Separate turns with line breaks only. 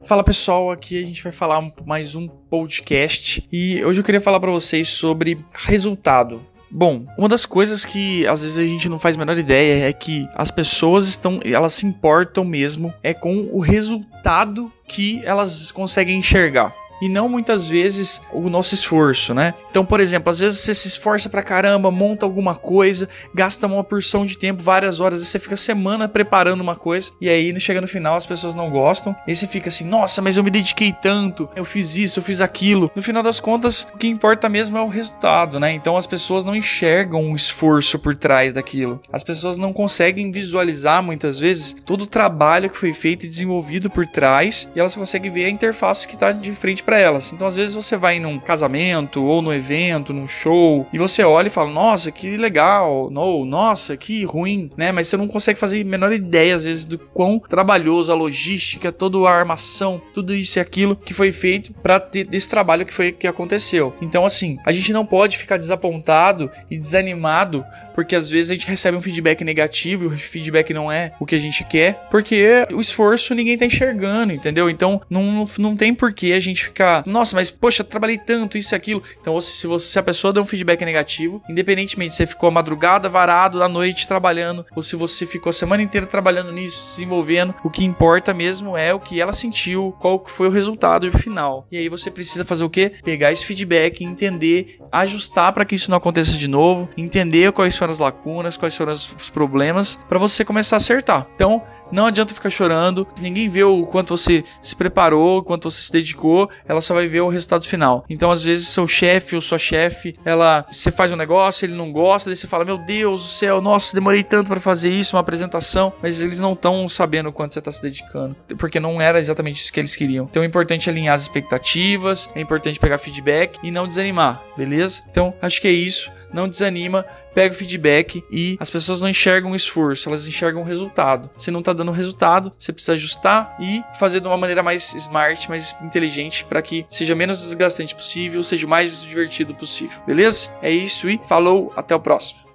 Fala pessoal, aqui a gente vai falar mais um podcast e hoje eu queria falar para vocês sobre resultado. Bom, uma das coisas que às vezes a gente não faz a menor ideia é que as pessoas estão, elas se importam mesmo é com o resultado que elas conseguem enxergar e não muitas vezes o nosso esforço, né? Então, por exemplo, às vezes você se esforça pra caramba, monta alguma coisa, gasta uma porção de tempo, várias horas, você fica semana preparando uma coisa e aí chega no final as pessoas não gostam, e você fica assim: "Nossa, mas eu me dediquei tanto, eu fiz isso, eu fiz aquilo". No final das contas, o que importa mesmo é o resultado, né? Então as pessoas não enxergam o esforço por trás daquilo. As pessoas não conseguem visualizar muitas vezes todo o trabalho que foi feito e desenvolvido por trás, e elas conseguem ver a interface que está de frente para elas. Então, às vezes você vai num casamento ou no evento, num show, e você olha e fala: "Nossa, que legal", no, nossa, que ruim, né? Mas você não consegue fazer a menor ideia às vezes do quão trabalhoso a logística, toda a armação, tudo isso e aquilo que foi feito para ter desse trabalho que foi que aconteceu. Então, assim, a gente não pode ficar desapontado e desanimado porque às vezes a gente recebe um feedback negativo e o feedback não é o que a gente quer, porque o esforço ninguém tá enxergando, entendeu? Então, não, não tem porquê a gente ficar ficar, nossa, mas poxa, trabalhei tanto, isso e aquilo. Então, se, se a pessoa deu um feedback negativo, independentemente se você ficou a madrugada, varado, à noite trabalhando, ou se você ficou a semana inteira trabalhando nisso, desenvolvendo, o que importa mesmo é o que ela sentiu, qual foi o resultado final. E aí você precisa fazer o quê? Pegar esse feedback, entender, ajustar para que isso não aconteça de novo, entender quais foram as lacunas, quais foram os problemas, para você começar a acertar. Então, não adianta ficar chorando, ninguém vê o quanto você se preparou, o quanto você se dedicou, ela só vai ver o resultado final. Então, às vezes, seu chefe ou sua chefe, ela, você faz um negócio, ele não gosta, daí você fala: Meu Deus do céu, nossa, demorei tanto para fazer isso, uma apresentação, mas eles não estão sabendo o quanto você está se dedicando, porque não era exatamente isso que eles queriam. Então, é importante alinhar as expectativas, é importante pegar feedback e não desanimar, beleza? Então, acho que é isso. Não desanima, pega o feedback e as pessoas não enxergam o esforço, elas enxergam o resultado. Se não tá dando resultado, você precisa ajustar e fazer de uma maneira mais smart, mais inteligente, para que seja menos desgastante possível, seja o mais divertido possível. Beleza? É isso e falou, até o próximo.